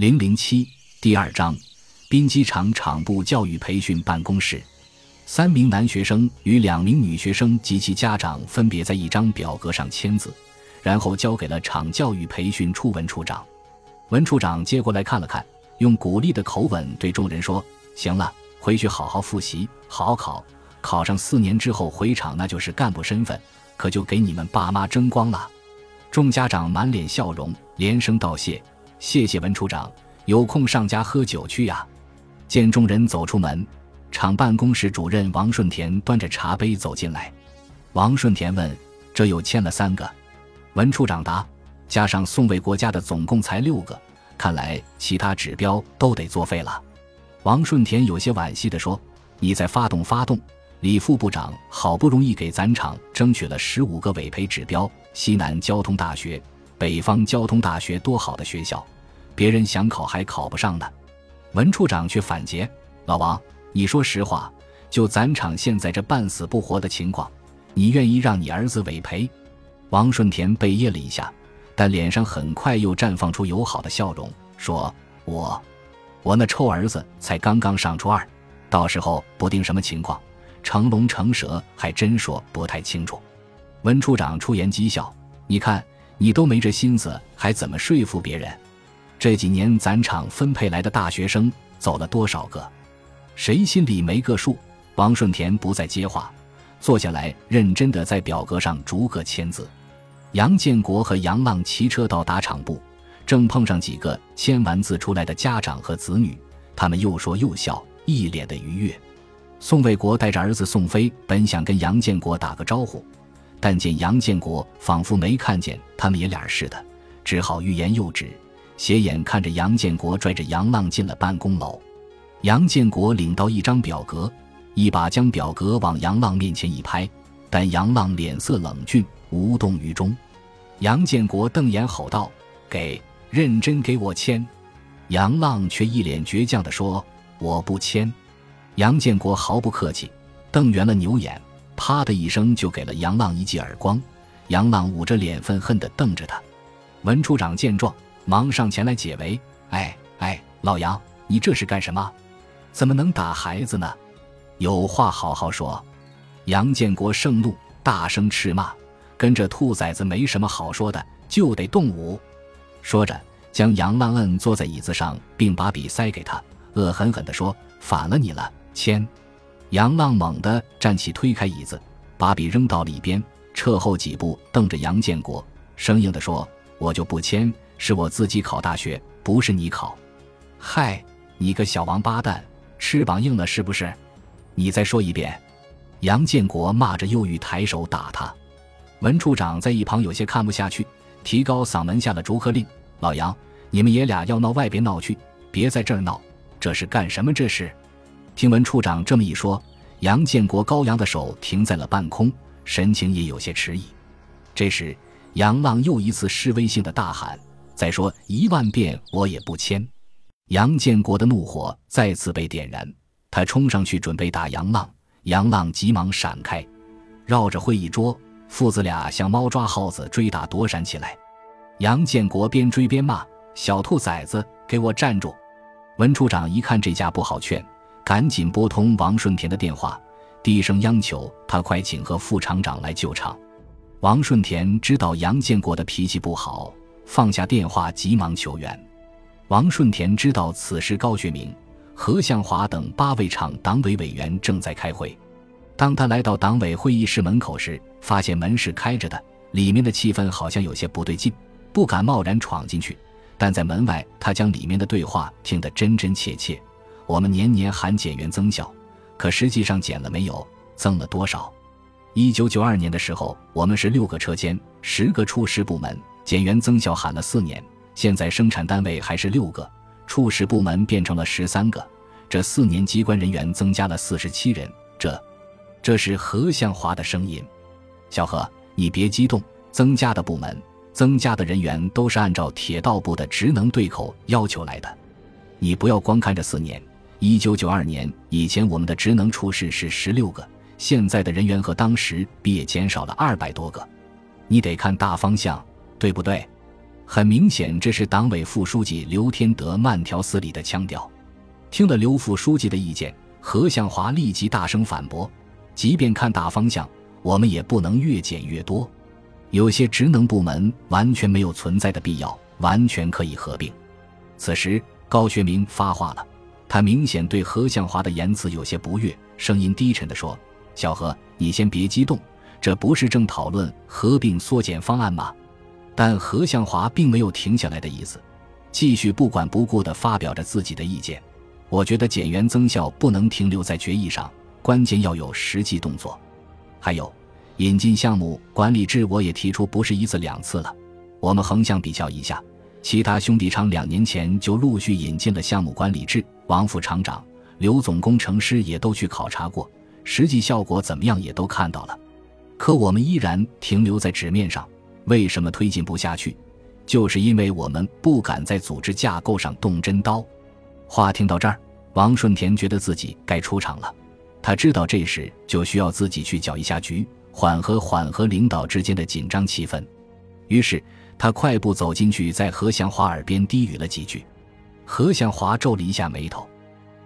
零零七第二章，兵机场厂部教育培训办公室，三名男学生与两名女学生及其家长分别在一张表格上签字，然后交给了厂教育培训处文处长。文处长接过来看了看，用鼓励的口吻对众人说：“行了，回去好好复习，好好考，考上四年之后回厂，那就是干部身份，可就给你们爸妈争光了。”众家长满脸笑容，连声道谢。谢谢文处长，有空上家喝酒去呀。见众人走出门，厂办公室主任王顺田端着茶杯走进来。王顺田问：“这又签了三个？”文处长答：“加上宋卫国家的，总共才六个。看来其他指标都得作废了。”王顺田有些惋惜地说：“你再发动发动。李副部长好不容易给咱厂争取了十五个委培指标，西南交通大学。”北方交通大学多好的学校，别人想考还考不上呢。文处长却反诘：“老王，你说实话，就咱厂现在这半死不活的情况，你愿意让你儿子委培？”王顺田被噎了一下，但脸上很快又绽放出友好的笑容，说：“我，我那臭儿子才刚刚上初二，到时候不定什么情况，成龙成蛇还真说不太清楚。”文处长出言讥笑：“你看。”你都没这心思，还怎么说服别人？这几年咱厂分配来的大学生走了多少个？谁心里没个数？王顺田不再接话，坐下来认真的在表格上逐个签字。杨建国和杨浪骑车到达厂部，正碰上几个签完字出来的家长和子女，他们又说又笑，一脸的愉悦。宋卫国带着儿子宋飞，本想跟杨建国打个招呼。但见杨建国仿佛没看见他们爷俩似的，只好欲言又止，斜眼看着杨建国拽着杨浪进了办公楼。杨建国领到一张表格，一把将表格往杨浪面前一拍，但杨浪脸色冷峻，无动于衷。杨建国瞪眼吼道：“给，认真给我签！”杨浪却一脸倔强地说：“我不签。”杨建国毫不客气，瞪圆了牛眼。啪的一声，就给了杨浪一记耳光。杨浪捂着脸，愤恨地瞪着他。文处长见状，忙上前来解围：“哎哎，老杨，你这是干什么？怎么能打孩子呢？有话好好说。”杨建国盛怒，大声斥骂：“跟这兔崽子没什么好说的，就得动武！”说着，将杨浪摁坐在椅子上，并把笔塞给他，恶狠狠地说：“反了你了，签！”杨浪猛地站起，推开椅子，把笔扔到里边，撤后几步，瞪着杨建国，生硬地说：“我就不签，是我自己考大学，不是你考。”“嗨，你个小王八蛋，翅膀硬了是不是？”“你再说一遍！”杨建国骂着，又欲抬手打他。文处长在一旁有些看不下去，提高嗓门下了逐客令：“老杨，你们爷俩要闹，外边闹去，别在这儿闹。这是干什么？这是？”听闻处长这么一说，杨建国高扬的手停在了半空，神情也有些迟疑。这时，杨浪又一次示威性的大喊：“再说一万遍，我也不签！”杨建国的怒火再次被点燃，他冲上去准备打杨浪，杨浪急忙闪开，绕着会议桌，父子俩像猫抓耗子追打躲闪起来。杨建国边追边骂：“小兔崽子，给我站住！”文处长一看这架不好劝。赶紧拨通王顺田的电话，低声央求他快请和副厂长来救场。王顺田知道杨建国的脾气不好，放下电话，急忙求援。王顺田知道此时高学明、何向华等八位厂党委委员正在开会。当他来到党委会议室门口时，发现门是开着的，里面的气氛好像有些不对劲，不敢贸然闯进去。但在门外，他将里面的对话听得真真切切。我们年年喊减员增效，可实际上减了没有？增了多少？一九九二年的时候，我们是六个车间，十个处室部门，减员增效喊了四年。现在生产单位还是六个，处室部门变成了十三个，这四年机关人员增加了四十七人。这，这是何向华的声音。小何，你别激动，增加的部门、增加的人员都是按照铁道部的职能对口要求来的，你不要光看这四年。一九九二年以前，我们的职能处室是十六个，现在的人员和当时比也减少了二百多个。你得看大方向，对不对？很明显，这是党委副书记刘天德慢条斯理的腔调。听了刘副书记的意见，何向华立即大声反驳：“即便看大方向，我们也不能越减越多。有些职能部门完全没有存在的必要，完全可以合并。”此时，高学明发话了，他明显对何向华的言辞有些不悦，声音低沉地说：“小何，你先别激动，这不是正讨论合并缩减方案吗？”但何向华并没有停下来的意思，继续不管不顾地发表着自己的意见。我觉得减员增效不能停留在决议上，关键要有实际动作。还有，引进项目管理制，我也提出不是一次两次了。我们横向比较一下，其他兄弟厂两年前就陆续引进了项目管理制，王副厂长、刘总工程师也都去考察过，实际效果怎么样也都看到了。可我们依然停留在纸面上。为什么推进不下去？就是因为我们不敢在组织架构上动真刀。话听到这儿，王顺田觉得自己该出场了。他知道这时就需要自己去搅一下局，缓和缓和领导之间的紧张气氛。于是他快步走进去，在何祥华耳边低语了几句。何向华皱了一下眉头，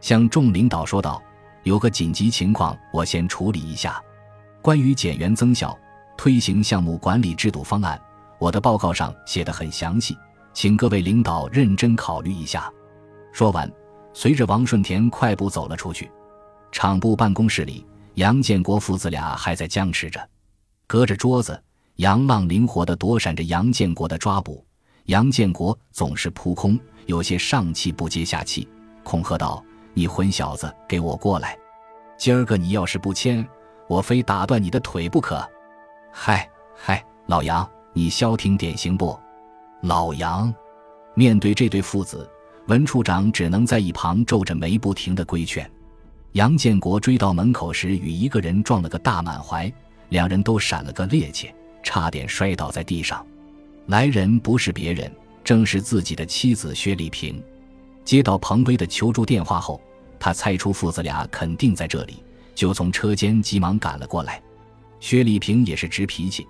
向众领导说道：“有个紧急情况，我先处理一下。关于减员增效。”推行项目管理制度方案，我的报告上写的很详细，请各位领导认真考虑一下。说完，随着王顺田快步走了出去。厂部办公室里，杨建国父子俩还在僵持着。隔着桌子，杨浪灵活地躲闪着杨建国的抓捕。杨建国总是扑空，有些上气不接下气，恐吓道：“你混小子，给我过来！今儿个你要是不签，我非打断你的腿不可！”嗨嗨，老杨，你消停点行不？老杨，面对这对父子，文处长只能在一旁皱着眉不停的规劝。杨建国追到门口时，与一个人撞了个大满怀，两人都闪了个趔趄，差点摔倒在地上。来人不是别人，正是自己的妻子薛丽萍。接到彭威的求助电话后，他猜出父子俩肯定在这里，就从车间急忙赶了过来。薛丽萍也是直脾气，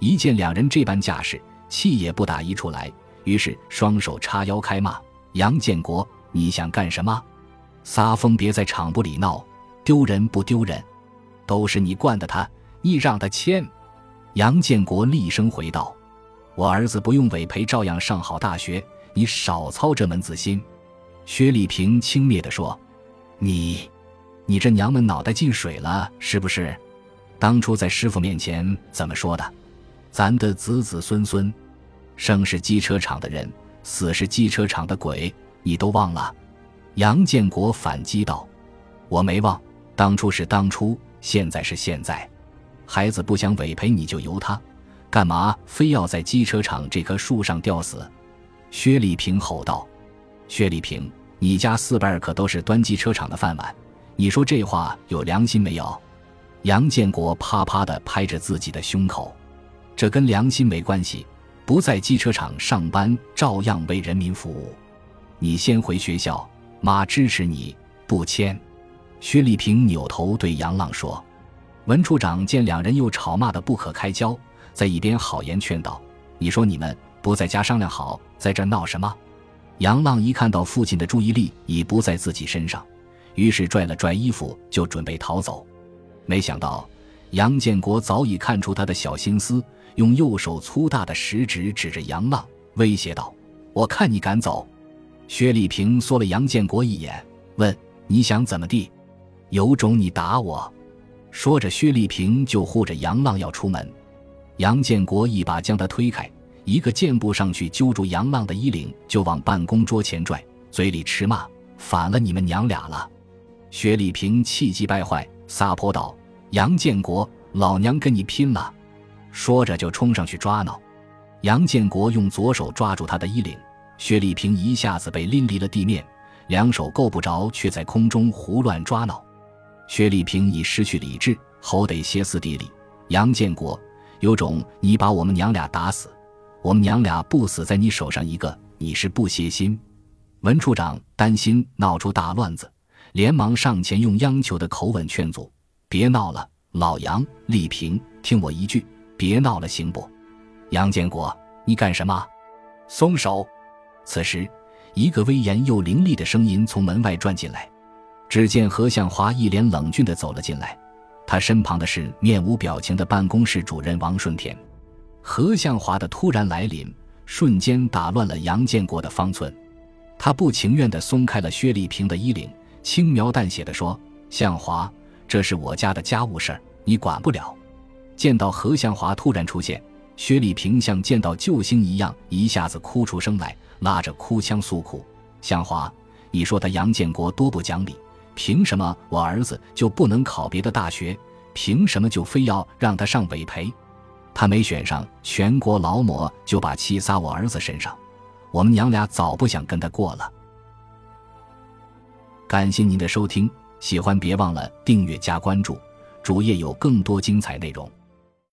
一见两人这般架势，气也不打一处来，于是双手叉腰开骂：“杨建国，你想干什么？撒疯别在厂部里闹，丢人不丢人？都是你惯的他，你让他签。”杨建国厉声回道：“我儿子不用委培，照样上好大学，你少操这门子心。”薛丽萍轻蔑地说：“你，你这娘们脑袋进水了是不是？”当初在师傅面前怎么说的？咱的子子孙孙，生是机车厂的人，死是机车厂的鬼，你都忘了？杨建国反击道：“我没忘，当初是当初，现在是现在。孩子不想委培你就由他，干嘛非要在机车厂这棵树上吊死？”薛丽萍吼道：“薛丽萍，你家四辈儿可都是端机车厂的饭碗，你说这话有良心没有？”杨建国啪啪地拍着自己的胸口，这跟良心没关系。不在机车厂上班，照样为人民服务。你先回学校，妈支持你。不签。薛丽萍扭头对杨浪说。文处长见两人又吵骂得不可开交，在一边好言劝道：“你说你们不在家商量好，在这闹什么？”杨浪一看到父亲的注意力已不在自己身上，于是拽了拽衣服就准备逃走。没想到，杨建国早已看出他的小心思，用右手粗大的食指指着杨浪，威胁道：“我看你敢走！”薛丽萍缩了杨建国一眼，问：“你想怎么地？有种你打我！”说着，薛丽萍就护着杨浪要出门。杨建国一把将他推开，一个箭步上去揪住杨浪的衣领，就往办公桌前拽，嘴里斥骂：“反了你们娘俩了！”薛丽萍气急败坏。撒泼道：“杨建国，老娘跟你拼了！”说着就冲上去抓挠。杨建国用左手抓住他的衣领，薛丽萍一下子被拎离了地面，两手够不着，却在空中胡乱抓挠。薛丽萍已失去理智，吼得歇斯底里：“杨建国，有种你把我们娘俩打死，我们娘俩不死在你手上一个，你是不歇心？”文处长担心闹出大乱子。连忙上前用央求的口吻劝阻：“别闹了，老杨、丽萍，听我一句，别闹了，行不？”杨建国，你干什么？松手！”此时，一个威严又凌厉的声音从门外转进来。只见何向华一脸冷峻地走了进来，他身旁的是面无表情的办公室主任王顺田。何向华的突然来临，瞬间打乱了杨建国的方寸。他不情愿地松开了薛丽萍的衣领，轻描淡写地说：“向华，这是我家的家务事儿，你管不了。”见到何向华突然出现，薛丽萍像见到救星一样，一下子哭出声来，拉着哭腔诉苦：“向华，你说他杨建国多不讲理。”凭什么我儿子就不能考别的大学？凭什么就非要让他上北培？他没选上全国劳模，就把气撒我儿子身上。我们娘俩早不想跟他过了。感谢您的收听，喜欢别忘了订阅加关注，主页有更多精彩内容。